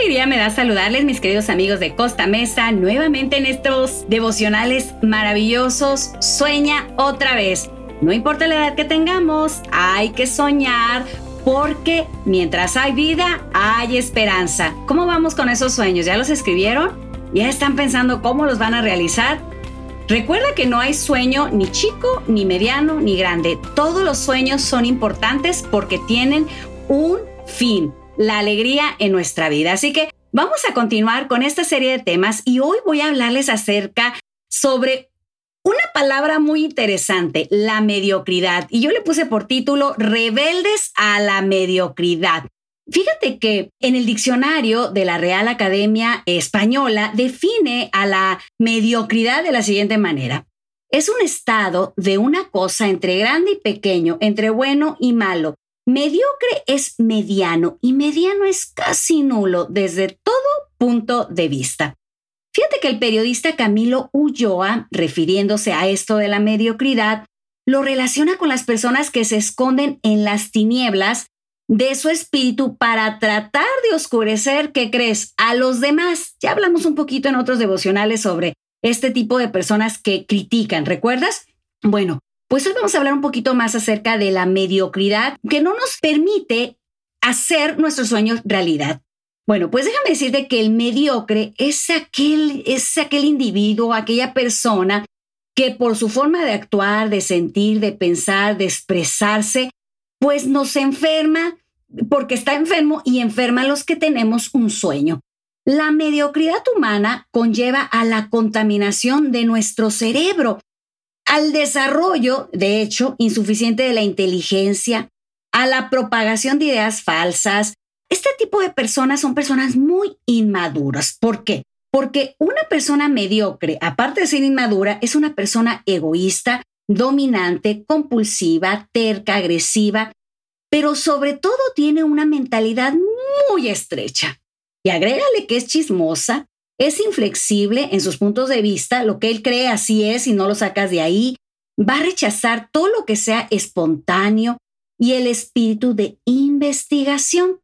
alegría me da saludarles, mis queridos amigos de Costa Mesa, nuevamente en estos devocionales maravillosos. Sueña otra vez. No importa la edad que tengamos, hay que soñar porque mientras hay vida, hay esperanza. ¿Cómo vamos con esos sueños? ¿Ya los escribieron? ¿Ya están pensando cómo los van a realizar? Recuerda que no hay sueño ni chico, ni mediano, ni grande. Todos los sueños son importantes porque tienen un fin la alegría en nuestra vida. Así que vamos a continuar con esta serie de temas y hoy voy a hablarles acerca sobre una palabra muy interesante, la mediocridad. Y yo le puse por título Rebeldes a la mediocridad. Fíjate que en el diccionario de la Real Academia Española define a la mediocridad de la siguiente manera. Es un estado de una cosa entre grande y pequeño, entre bueno y malo, Mediocre es mediano y mediano es casi nulo desde todo punto de vista. Fíjate que el periodista Camilo Ulloa, refiriéndose a esto de la mediocridad, lo relaciona con las personas que se esconden en las tinieblas de su espíritu para tratar de oscurecer, ¿qué crees?, a los demás. Ya hablamos un poquito en otros devocionales sobre este tipo de personas que critican, ¿recuerdas? Bueno, pues hoy vamos a hablar un poquito más acerca de la mediocridad que no nos permite hacer nuestros sueños realidad. Bueno, pues déjame decirte que el mediocre es aquel, es aquel individuo, aquella persona que por su forma de actuar, de sentir, de pensar, de expresarse, pues nos enferma porque está enfermo y enferma a los que tenemos un sueño. La mediocridad humana conlleva a la contaminación de nuestro cerebro al desarrollo, de hecho, insuficiente de la inteligencia, a la propagación de ideas falsas. Este tipo de personas son personas muy inmaduras. ¿Por qué? Porque una persona mediocre, aparte de ser inmadura, es una persona egoísta, dominante, compulsiva, terca, agresiva, pero sobre todo tiene una mentalidad muy estrecha. Y agrégale que es chismosa, es inflexible en sus puntos de vista, lo que él cree así es y no lo sacas de ahí. Va a rechazar todo lo que sea espontáneo y el espíritu de investigación.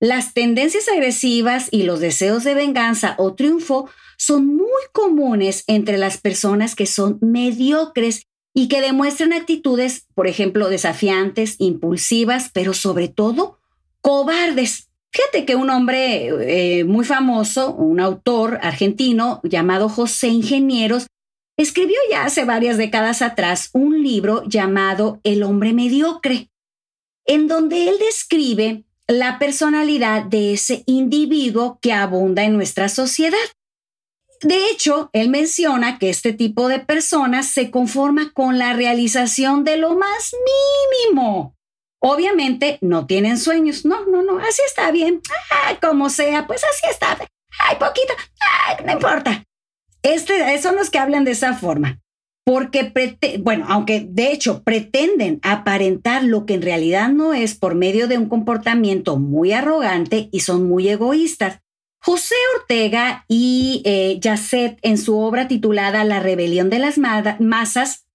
Las tendencias agresivas y los deseos de venganza o triunfo son muy comunes entre las personas que son mediocres y que demuestran actitudes, por ejemplo, desafiantes, impulsivas, pero sobre todo cobardes. Fíjate que un hombre eh, muy famoso, un autor argentino llamado José Ingenieros, escribió ya hace varias décadas atrás un libro llamado El hombre mediocre, en donde él describe la personalidad de ese individuo que abunda en nuestra sociedad. De hecho, él menciona que este tipo de personas se conforma con la realización de lo más mínimo Obviamente no tienen sueños. No, no, no, así está bien. como sea, pues así está. Ay, poquito. Ay, no importa. Este, son los que hablan de esa forma. Porque, bueno, aunque de hecho pretenden aparentar lo que en realidad no es por medio de un comportamiento muy arrogante y son muy egoístas. José Ortega y eh, en su obra titulada La rebelión de las masas,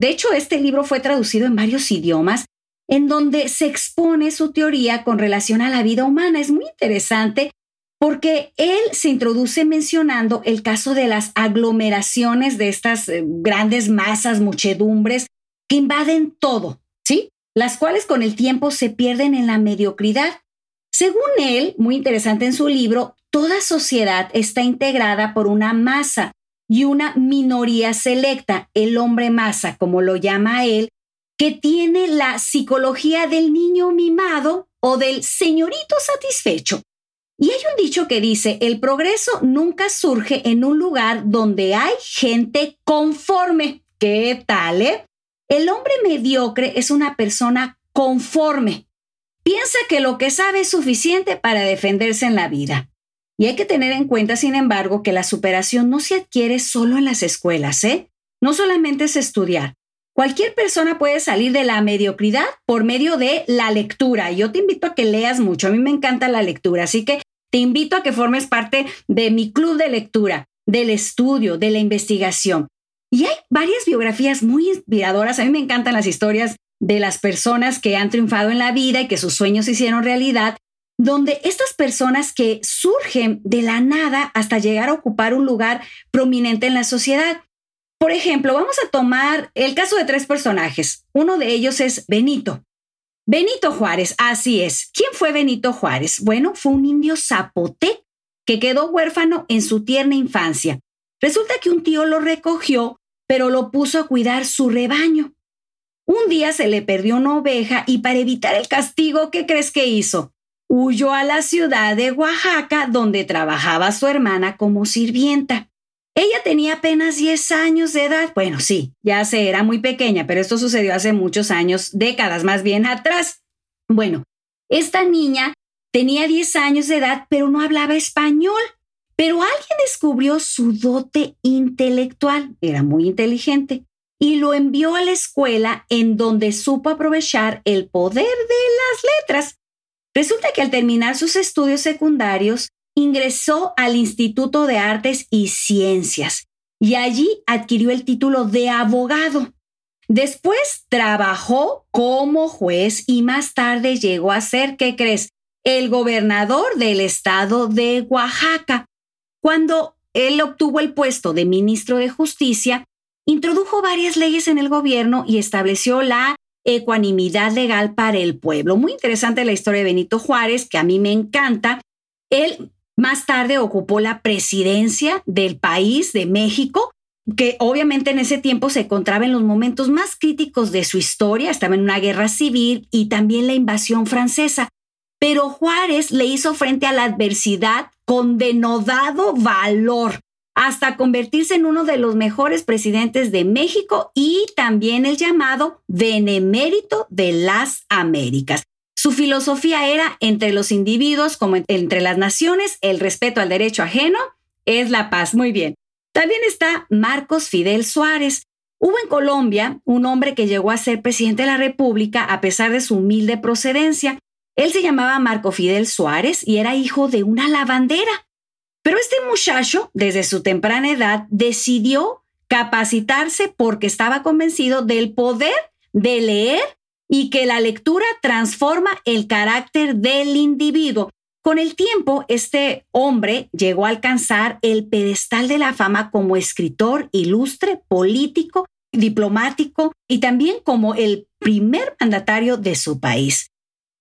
de hecho este libro fue traducido en varios idiomas en donde se expone su teoría con relación a la vida humana. Es muy interesante porque él se introduce mencionando el caso de las aglomeraciones de estas eh, grandes masas, muchedumbres que invaden todo, ¿sí? Las cuales con el tiempo se pierden en la mediocridad. Según él, muy interesante en su libro, toda sociedad está integrada por una masa y una minoría selecta, el hombre masa, como lo llama él, que tiene la psicología del niño mimado o del señorito satisfecho. Y hay un dicho que dice, el progreso nunca surge en un lugar donde hay gente conforme. ¿Qué tal, eh? El hombre mediocre es una persona conforme. Piensa que lo que sabe es suficiente para defenderse en la vida. Y hay que tener en cuenta, sin embargo, que la superación no se adquiere solo en las escuelas, ¿eh? No solamente es estudiar, Cualquier persona puede salir de la mediocridad por medio de la lectura. Yo te invito a que leas mucho. A mí me encanta la lectura, así que te invito a que formes parte de mi club de lectura, del estudio, de la investigación. Y hay varias biografías muy inspiradoras. A mí me encantan las historias de las personas que han triunfado en la vida y que sus sueños se hicieron realidad. donde estas personas que surgen de la nada hasta llegar a ocupar un lugar prominente en la sociedad. Por ejemplo, vamos a tomar el caso de tres personajes. Uno de ellos es Benito. Benito Juárez, así es. ¿Quién fue Benito Juárez? Bueno, fue un indio zapote que quedó huérfano en su tierna infancia. Resulta que un tío lo recogió, pero lo puso a cuidar su rebaño. Un día se le perdió una oveja y para evitar el castigo, ¿qué crees que hizo? Huyó a la ciudad de Oaxaca donde trabajaba su hermana como sirvienta. Ella tenía apenas 10 años de edad. Bueno, sí, ya se era muy pequeña, pero esto sucedió hace muchos años, décadas más bien atrás. Bueno, esta niña tenía 10 años de edad, pero no hablaba español. Pero alguien descubrió su dote intelectual, era muy inteligente, y lo envió a la escuela en donde supo aprovechar el poder de las letras. Resulta que al terminar sus estudios secundarios, ingresó al Instituto de Artes y Ciencias y allí adquirió el título de abogado. Después trabajó como juez y más tarde llegó a ser, ¿qué crees? El gobernador del estado de Oaxaca. Cuando él obtuvo el puesto de ministro de Justicia, introdujo varias leyes en el gobierno y estableció la ecuanimidad legal para el pueblo. Muy interesante la historia de Benito Juárez, que a mí me encanta. Él más tarde ocupó la presidencia del país de México, que obviamente en ese tiempo se encontraba en los momentos más críticos de su historia, estaba en una guerra civil y también la invasión francesa. Pero Juárez le hizo frente a la adversidad con denodado valor hasta convertirse en uno de los mejores presidentes de México y también el llamado benemérito de las Américas. Su filosofía era entre los individuos como entre las naciones, el respeto al derecho ajeno es la paz. Muy bien. También está Marcos Fidel Suárez. Hubo en Colombia un hombre que llegó a ser presidente de la República a pesar de su humilde procedencia. Él se llamaba Marco Fidel Suárez y era hijo de una lavandera. Pero este muchacho, desde su temprana edad, decidió capacitarse porque estaba convencido del poder de leer y que la lectura transforma el carácter del individuo. Con el tiempo, este hombre llegó a alcanzar el pedestal de la fama como escritor ilustre, político, diplomático y también como el primer mandatario de su país.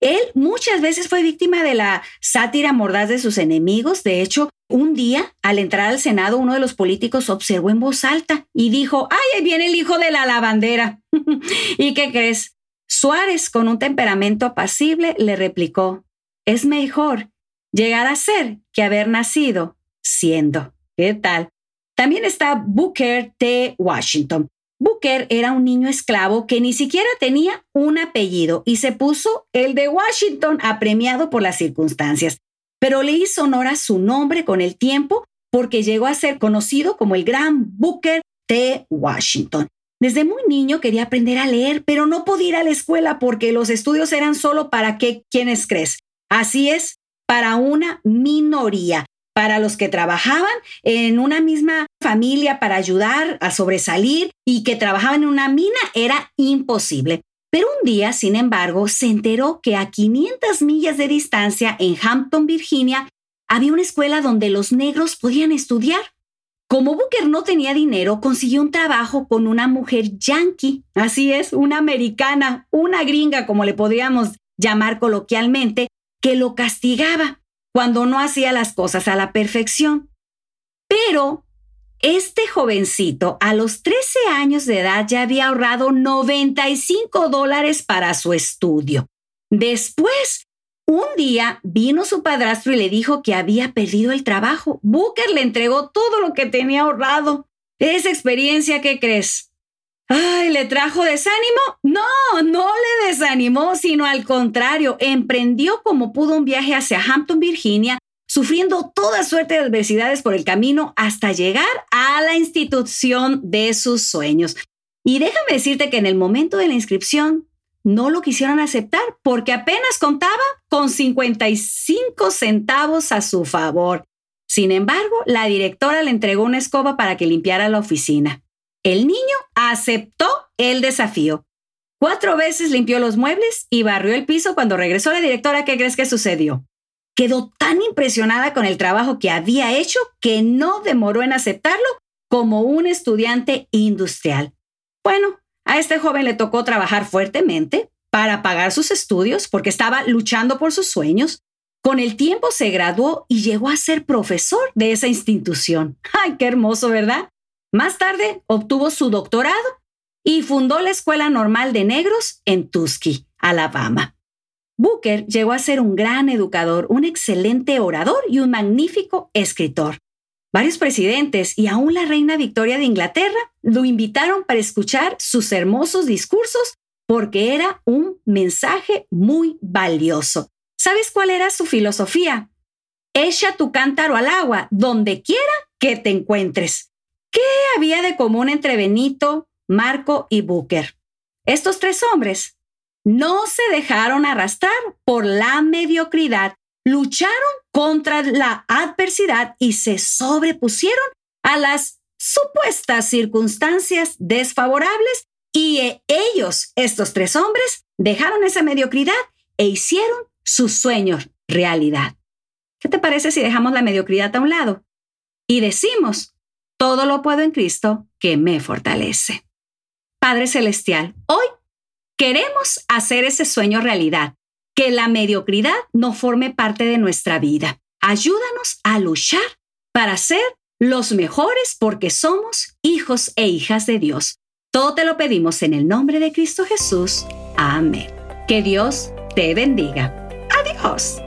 Él muchas veces fue víctima de la sátira mordaz de sus enemigos. De hecho, un día, al entrar al Senado, uno de los políticos observó en voz alta y dijo, ¡ay, ahí viene el hijo de la lavandera! ¿Y qué crees? Suárez, con un temperamento apacible, le replicó, es mejor llegar a ser que haber nacido siendo. ¿Qué tal? También está Booker T. Washington. Booker era un niño esclavo que ni siquiera tenía un apellido y se puso el de Washington apremiado por las circunstancias, pero le hizo honor a su nombre con el tiempo porque llegó a ser conocido como el gran Booker T. Washington. Desde muy niño quería aprender a leer, pero no podía ir a la escuela porque los estudios eran solo para qué, quienes crees. Así es, para una minoría, para los que trabajaban en una misma familia para ayudar a sobresalir y que trabajaban en una mina era imposible. Pero un día, sin embargo, se enteró que a 500 millas de distancia en Hampton, Virginia, había una escuela donde los negros podían estudiar. Como Booker no tenía dinero, consiguió un trabajo con una mujer yankee, así es, una americana, una gringa, como le podríamos llamar coloquialmente, que lo castigaba cuando no hacía las cosas a la perfección. Pero este jovencito a los 13 años de edad ya había ahorrado 95 dólares para su estudio. Después un día vino su padrastro y le dijo que había perdido el trabajo. Booker le entregó todo lo que tenía ahorrado. Esa experiencia, ¿qué crees? Ay, ¿le trajo desánimo? No, no le desanimó, sino al contrario, emprendió como pudo un viaje hacia Hampton, Virginia, sufriendo toda suerte de adversidades por el camino hasta llegar a la institución de sus sueños. Y déjame decirte que en el momento de la inscripción no lo quisieron aceptar porque apenas contaba con 55 centavos a su favor. Sin embargo, la directora le entregó una escoba para que limpiara la oficina. El niño aceptó el desafío. Cuatro veces limpió los muebles y barrió el piso cuando regresó la directora. ¿Qué crees que sucedió? quedó tan impresionada con el trabajo que había hecho que no demoró en aceptarlo como un estudiante industrial. Bueno, a este joven le tocó trabajar fuertemente para pagar sus estudios porque estaba luchando por sus sueños. Con el tiempo se graduó y llegó a ser profesor de esa institución. ¡Ay, qué hermoso, ¿verdad? Más tarde obtuvo su doctorado y fundó la Escuela Normal de Negros en Tuskegee, Alabama. Booker llegó a ser un gran educador, un excelente orador y un magnífico escritor. Varios presidentes y aún la reina Victoria de Inglaterra lo invitaron para escuchar sus hermosos discursos porque era un mensaje muy valioso. ¿Sabes cuál era su filosofía? Echa tu cántaro al agua donde quiera que te encuentres. ¿Qué había de común entre Benito, Marco y Booker? Estos tres hombres no se dejaron arrastrar por la mediocridad lucharon contra la adversidad y se sobrepusieron a las supuestas circunstancias desfavorables y eh, ellos, estos tres hombres, dejaron esa mediocridad e hicieron sus sueños realidad. ¿Qué te parece si dejamos la mediocridad a un lado y decimos, todo lo puedo en Cristo que me fortalece? Padre Celestial, hoy queremos hacer ese sueño realidad que la mediocridad no forme parte de nuestra vida. Ayúdanos a luchar para ser los mejores porque somos hijos e hijas de Dios. Todo te lo pedimos en el nombre de Cristo Jesús. Amén. Que Dios te bendiga. Adiós.